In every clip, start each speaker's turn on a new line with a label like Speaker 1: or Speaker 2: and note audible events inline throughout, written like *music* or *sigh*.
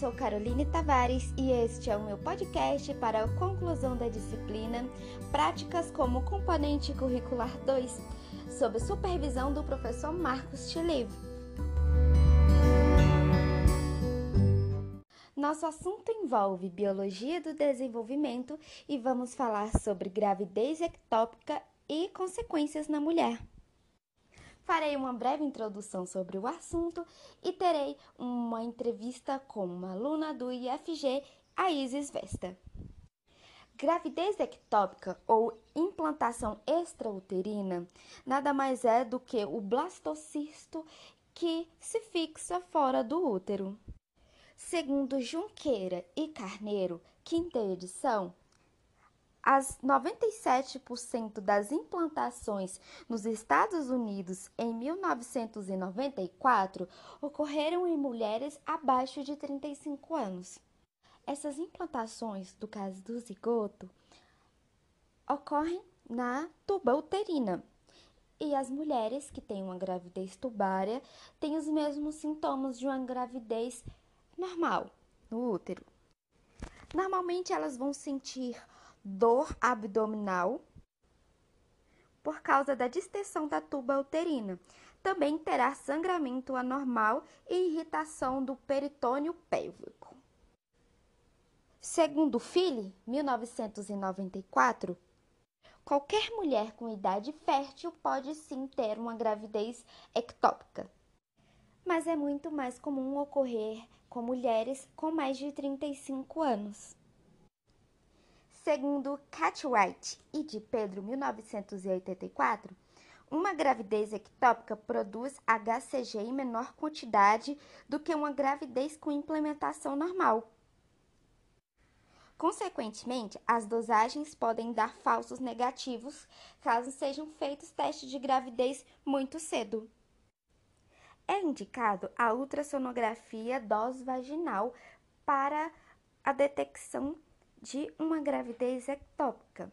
Speaker 1: sou Caroline Tavares e este é o meu podcast para a conclusão da disciplina Práticas como Componente Curricular 2, sob supervisão do professor Marcos Chilivo. Nosso assunto envolve biologia do desenvolvimento e vamos falar sobre gravidez ectópica e consequências na mulher. Farei uma breve introdução sobre o assunto e terei uma entrevista com uma aluna do IFG, a Isis Vesta. Gravidez ectópica ou implantação extrauterina nada mais é do que o blastocisto que se fixa fora do útero. Segundo Junqueira e Carneiro, quinta edição, as 97% das implantações nos Estados Unidos em 1994 ocorreram em mulheres abaixo de 35 anos. Essas implantações, do caso do zigoto, ocorrem na tuba uterina. E as mulheres que têm uma gravidez tubária têm os mesmos sintomas de uma gravidez normal no útero. Normalmente elas vão sentir dor abdominal por causa da distensão da tuba uterina. Também terá sangramento anormal e irritação do peritônio pélvico. Segundo Philly, 1994, qualquer mulher com idade fértil pode sim ter uma gravidez ectópica. Mas é muito mais comum ocorrer com mulheres com mais de 35 anos. Segundo Cartwright e de Pedro, 1984, uma gravidez ectópica produz HCG em menor quantidade do que uma gravidez com implementação normal. Consequentemente, as dosagens podem dar falsos negativos caso sejam feitos testes de gravidez muito cedo. É indicado a ultrassonografia dose vaginal para a detecção de uma gravidez ectópica.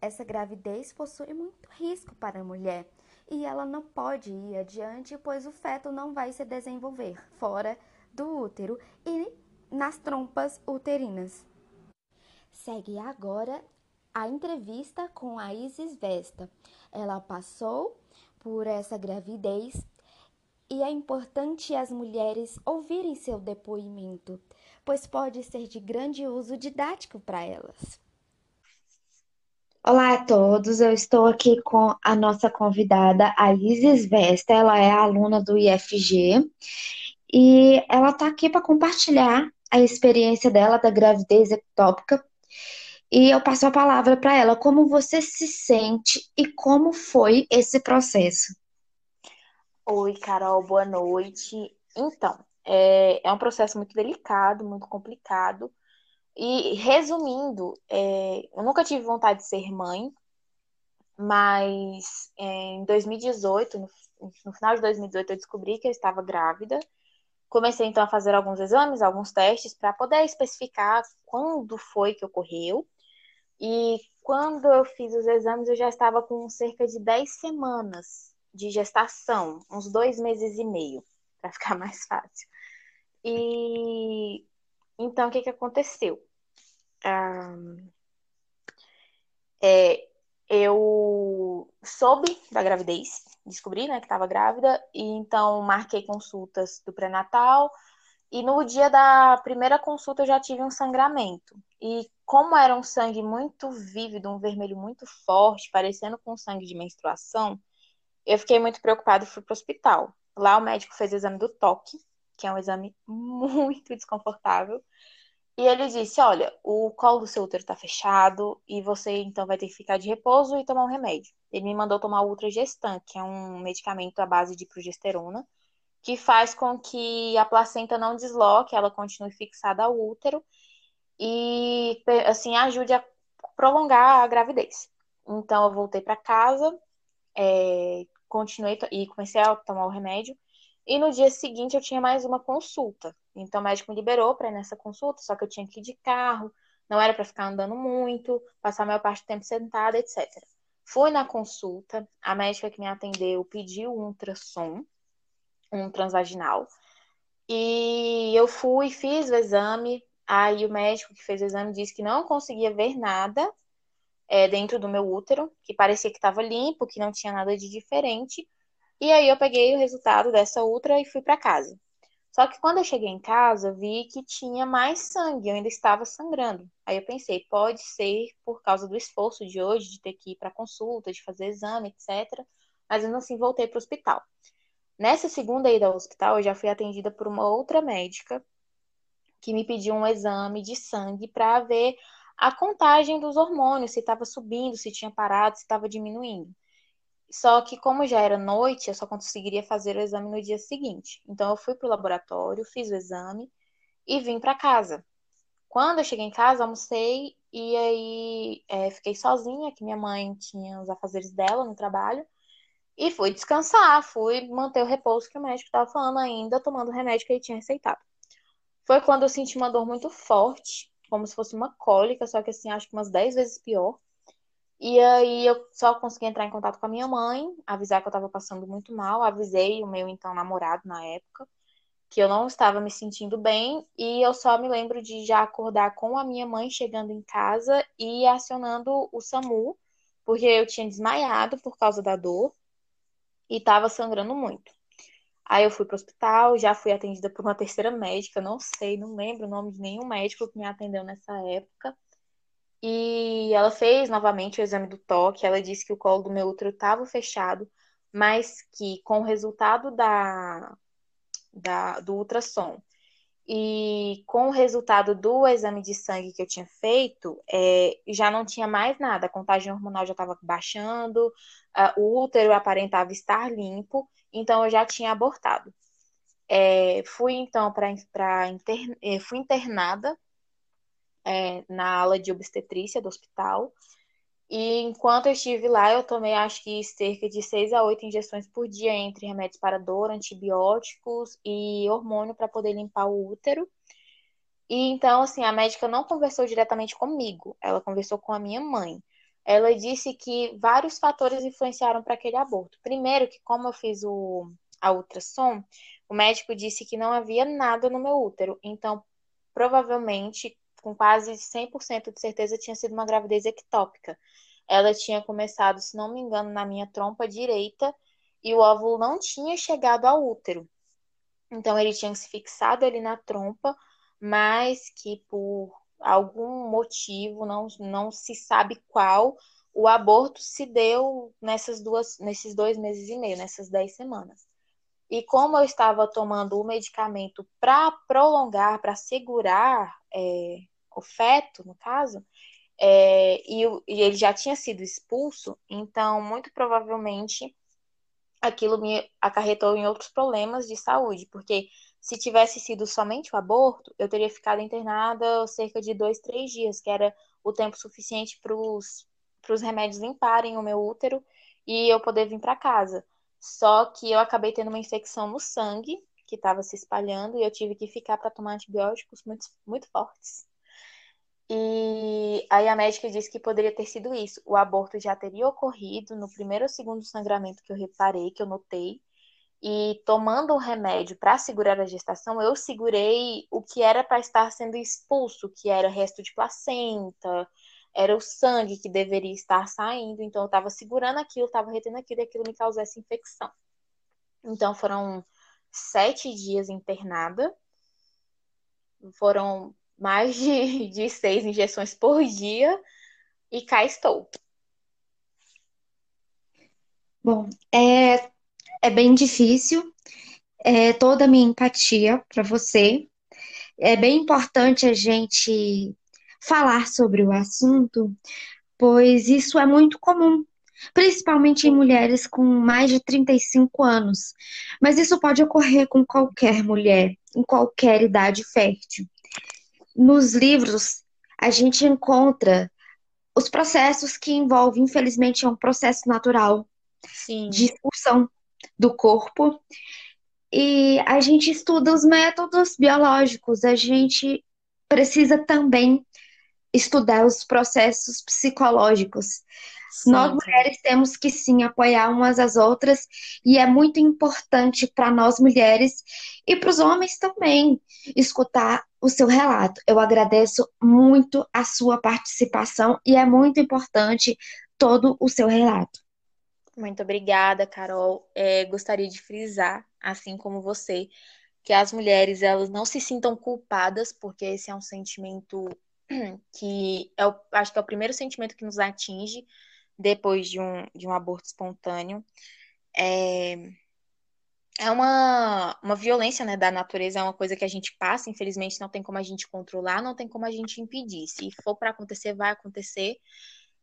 Speaker 1: Essa gravidez possui muito risco para a mulher e ela não pode ir adiante, pois o feto não vai se desenvolver fora do útero e nas trompas uterinas. Segue agora a entrevista com a Isis Vesta. Ela passou por essa gravidez e é importante as mulheres ouvirem seu depoimento pois pode ser de grande uso didático para elas.
Speaker 2: Olá a todos, eu estou aqui com a nossa convidada, a Isis Vesta, ela é aluna do IFG e ela está aqui para compartilhar a experiência dela da gravidez ectópica e eu passo a palavra para ela. Como você se sente e como foi esse processo?
Speaker 3: Oi, Carol, boa noite. Então, é, é um processo muito delicado, muito complicado. E resumindo, é, eu nunca tive vontade de ser mãe, mas é, em 2018, no, no, final de 2018, eu descobri que eu estava grávida. Comecei então a fazer alguns exames, alguns testes, para poder especificar quando foi que ocorreu. E quando eu fiz os exames, eu já estava com cerca de 10 semanas de gestação, uns dois meses e meio, para ficar *laughs* mais fácil. E então o que, que aconteceu? Ah, é, eu soube da gravidez, descobri né, que estava grávida, e então marquei consultas do pré-natal. E no dia da primeira consulta eu já tive um sangramento. E como era um sangue muito vívido, um vermelho muito forte, parecendo com sangue de menstruação, eu fiquei muito preocupada e fui para o hospital. Lá o médico fez o exame do toque que é um exame *laughs* muito desconfortável. E ele disse: Olha, o colo do seu útero está fechado e você então vai ter que ficar de repouso e tomar um remédio. Ele me mandou tomar o Ultragestan, que é um medicamento à base de progesterona, que faz com que a placenta não desloque, ela continue fixada ao útero e assim ajude a prolongar a gravidez. Então eu voltei para casa, é, continuei e comecei a tomar o remédio. E no dia seguinte eu tinha mais uma consulta. Então o médico me liberou para ir nessa consulta, só que eu tinha que ir de carro, não era para ficar andando muito, passar a maior parte do tempo sentada, etc. Fui na consulta, a médica que me atendeu pediu um ultrassom, um transvaginal, E eu fui, fiz o exame. Aí o médico que fez o exame disse que não conseguia ver nada é, dentro do meu útero, que parecia que estava limpo, que não tinha nada de diferente. E aí eu peguei o resultado dessa ultra e fui para casa. Só que quando eu cheguei em casa, vi que tinha mais sangue, eu ainda estava sangrando. Aí eu pensei, pode ser por causa do esforço de hoje, de ter que ir para consulta, de fazer exame, etc. Mas ainda assim voltei para o hospital. Nessa segunda ida ao hospital, eu já fui atendida por uma outra médica que me pediu um exame de sangue para ver a contagem dos hormônios, se estava subindo, se tinha parado, se estava diminuindo. Só que, como já era noite, eu só conseguiria fazer o exame no dia seguinte. Então, eu fui para o laboratório, fiz o exame e vim para casa. Quando eu cheguei em casa, almocei e aí é, fiquei sozinha, que minha mãe tinha os afazeres dela no trabalho. E fui descansar, fui manter o repouso que o médico estava falando ainda, tomando o remédio que ele tinha receitado. Foi quando eu senti uma dor muito forte, como se fosse uma cólica, só que assim, acho que umas 10 vezes pior. E aí eu só consegui entrar em contato com a minha mãe, avisar que eu estava passando muito mal, avisei o meu então namorado na época que eu não estava me sentindo bem e eu só me lembro de já acordar com a minha mãe chegando em casa e acionando o SAMU, porque eu tinha desmaiado por causa da dor e estava sangrando muito. Aí eu fui para o hospital, já fui atendida por uma terceira médica, não sei, não lembro o nome de nenhum médico que me atendeu nessa época. E ela fez novamente o exame do toque. Ela disse que o colo do meu útero estava fechado, mas que com o resultado da, da, do ultrassom e com o resultado do exame de sangue que eu tinha feito, é, já não tinha mais nada. A contagem hormonal já estava baixando, o útero aparentava estar limpo, então eu já tinha abortado. É, fui então para inter, é, fui internada é, na ala de obstetrícia do hospital. E enquanto eu estive lá, eu tomei acho que cerca de 6 a 8 injeções por dia entre remédios para dor, antibióticos e hormônio para poder limpar o útero. E então, assim, a médica não conversou diretamente comigo, ela conversou com a minha mãe. Ela disse que vários fatores influenciaram para aquele aborto. Primeiro, que como eu fiz o, a ultrassom, o médico disse que não havia nada no meu útero. Então, provavelmente, com quase 100% de certeza, tinha sido uma gravidez ectópica. Ela tinha começado, se não me engano, na minha trompa direita e o óvulo não tinha chegado ao útero. Então, ele tinha se fixado ali na trompa, mas que por algum motivo, não, não se sabe qual, o aborto se deu nessas duas, nesses dois meses e meio, nessas dez semanas. E como eu estava tomando o medicamento para prolongar, para segurar é, o feto, no caso, é, e, e, ele já tinha sido expulso, então muito provavelmente aquilo me acarretou em outros problemas de saúde, porque se tivesse sido somente o aborto, eu teria ficado internada cerca de dois, três dias, que era o tempo suficiente para os remédios limparem o meu útero e eu poder vir para casa. Só que eu acabei tendo uma infecção no sangue que estava se espalhando e eu tive que ficar para tomar antibióticos muito, muito fortes. E aí a médica disse que poderia ter sido isso. O aborto já teria ocorrido no primeiro ou segundo sangramento que eu reparei, que eu notei. E tomando o remédio para segurar a gestação, eu segurei o que era para estar sendo expulso, que era resto de placenta, era o sangue que deveria estar saindo. Então eu estava segurando aquilo, estava retendo aquilo e aquilo me causasse infecção. Então foram sete dias internada. Foram mais de, *laughs* de seis injeções por dia e cá estou.
Speaker 2: Bom, é, é bem difícil. É toda a minha empatia para você. É bem importante a gente falar sobre o assunto, pois isso é muito comum, principalmente em mulheres com mais de 35 anos. Mas isso pode ocorrer com qualquer mulher, em qualquer idade fértil nos livros a gente encontra os processos que envolvem, infelizmente, é um processo natural
Speaker 3: Sim.
Speaker 2: de expulsão do corpo. E a gente estuda os métodos biológicos, a gente precisa também estudar os processos psicológicos.
Speaker 3: Sim,
Speaker 2: Nós
Speaker 3: sim.
Speaker 2: mulheres temos que sim apoiar umas às outras e é muito importante para nós mulheres e para os homens também escutar o seu relato. Eu agradeço muito a sua participação e é muito importante todo o seu relato.
Speaker 3: Muito obrigada, Carol. É, gostaria de frisar, assim como você, que as mulheres elas não se sintam culpadas, porque esse é um sentimento *clears throat* que é o, acho que é o primeiro sentimento que nos atinge depois de um, de um aborto espontâneo. É, é uma, uma violência, né, da natureza, é uma coisa que a gente passa, infelizmente não tem como a gente controlar, não tem como a gente impedir. Se for para acontecer, vai acontecer,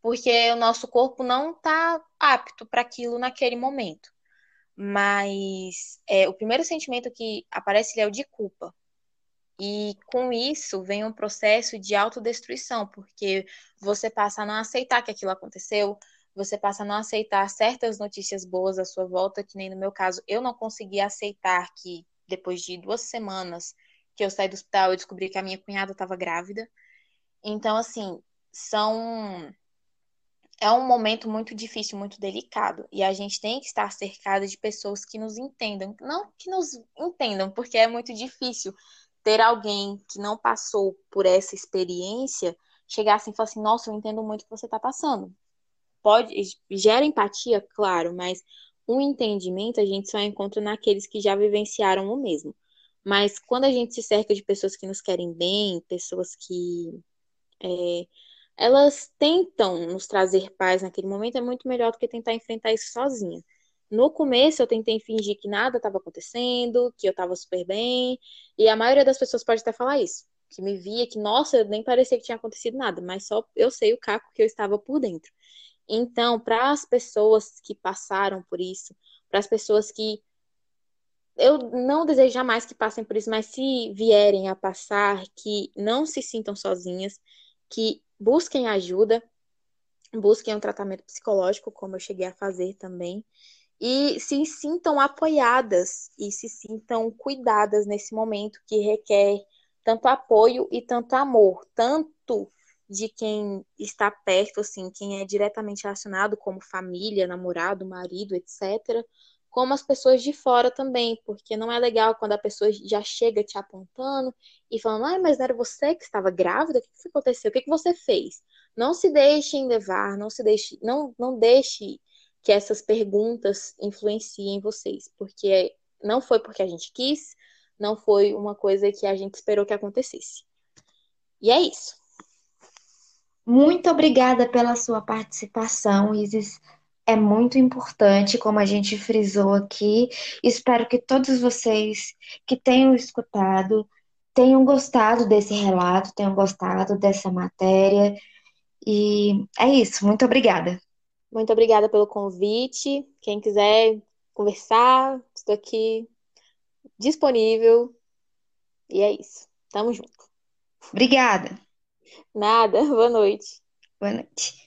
Speaker 3: porque o nosso corpo não está apto para aquilo naquele momento. Mas é, o primeiro sentimento que aparece é o de culpa. E com isso vem um processo de autodestruição, porque você passa a não aceitar que aquilo aconteceu, você passa a não aceitar certas notícias boas à sua volta, que nem no meu caso, eu não consegui aceitar que depois de duas semanas que eu saí do hospital, eu descobri que a minha cunhada estava grávida. Então, assim, são. É um momento muito difícil, muito delicado. E a gente tem que estar cercado de pessoas que nos entendam. Não que nos entendam, porque é muito difícil ter alguém que não passou por essa experiência chegar assim e falar assim: Nossa, eu entendo muito o que você está passando. Pode, gera empatia, claro, mas um entendimento a gente só encontra naqueles que já vivenciaram o mesmo. Mas quando a gente se cerca de pessoas que nos querem bem, pessoas que é, elas tentam nos trazer paz naquele momento, é muito melhor do que tentar enfrentar isso sozinha. No começo eu tentei fingir que nada estava acontecendo, que eu estava super bem, e a maioria das pessoas pode até falar isso, que me via que, nossa, nem parecia que tinha acontecido nada, mas só eu sei o caco que eu estava por dentro. Então, para as pessoas que passaram por isso, para as pessoas que eu não desejo jamais que passem por isso, mas se vierem a passar, que não se sintam sozinhas, que busquem ajuda, busquem um tratamento psicológico, como eu cheguei a fazer também, e se sintam apoiadas e se sintam cuidadas nesse momento que requer tanto apoio e tanto amor, tanto de quem está perto, assim, quem é diretamente relacionado, como família, namorado, marido, etc., como as pessoas de fora também, porque não é legal quando a pessoa já chega te apontando e falando, ai, mas não era você que estava grávida? O que, que aconteceu? O que, que você fez? Não se deixem levar, não se deixe, não, não deixe que essas perguntas influenciem vocês, porque não foi porque a gente quis, não foi uma coisa que a gente esperou que acontecesse. E é isso.
Speaker 2: Muito obrigada pela sua participação, Isis. É muito importante, como a gente frisou aqui. Espero que todos vocês que tenham escutado tenham gostado desse relato, tenham gostado dessa matéria. E é isso. Muito obrigada.
Speaker 3: Muito obrigada pelo convite. Quem quiser conversar, estou aqui disponível. E é isso. Tamo junto.
Speaker 2: Obrigada.
Speaker 3: Nada. *laughs* Boa noite.
Speaker 2: Boa noite.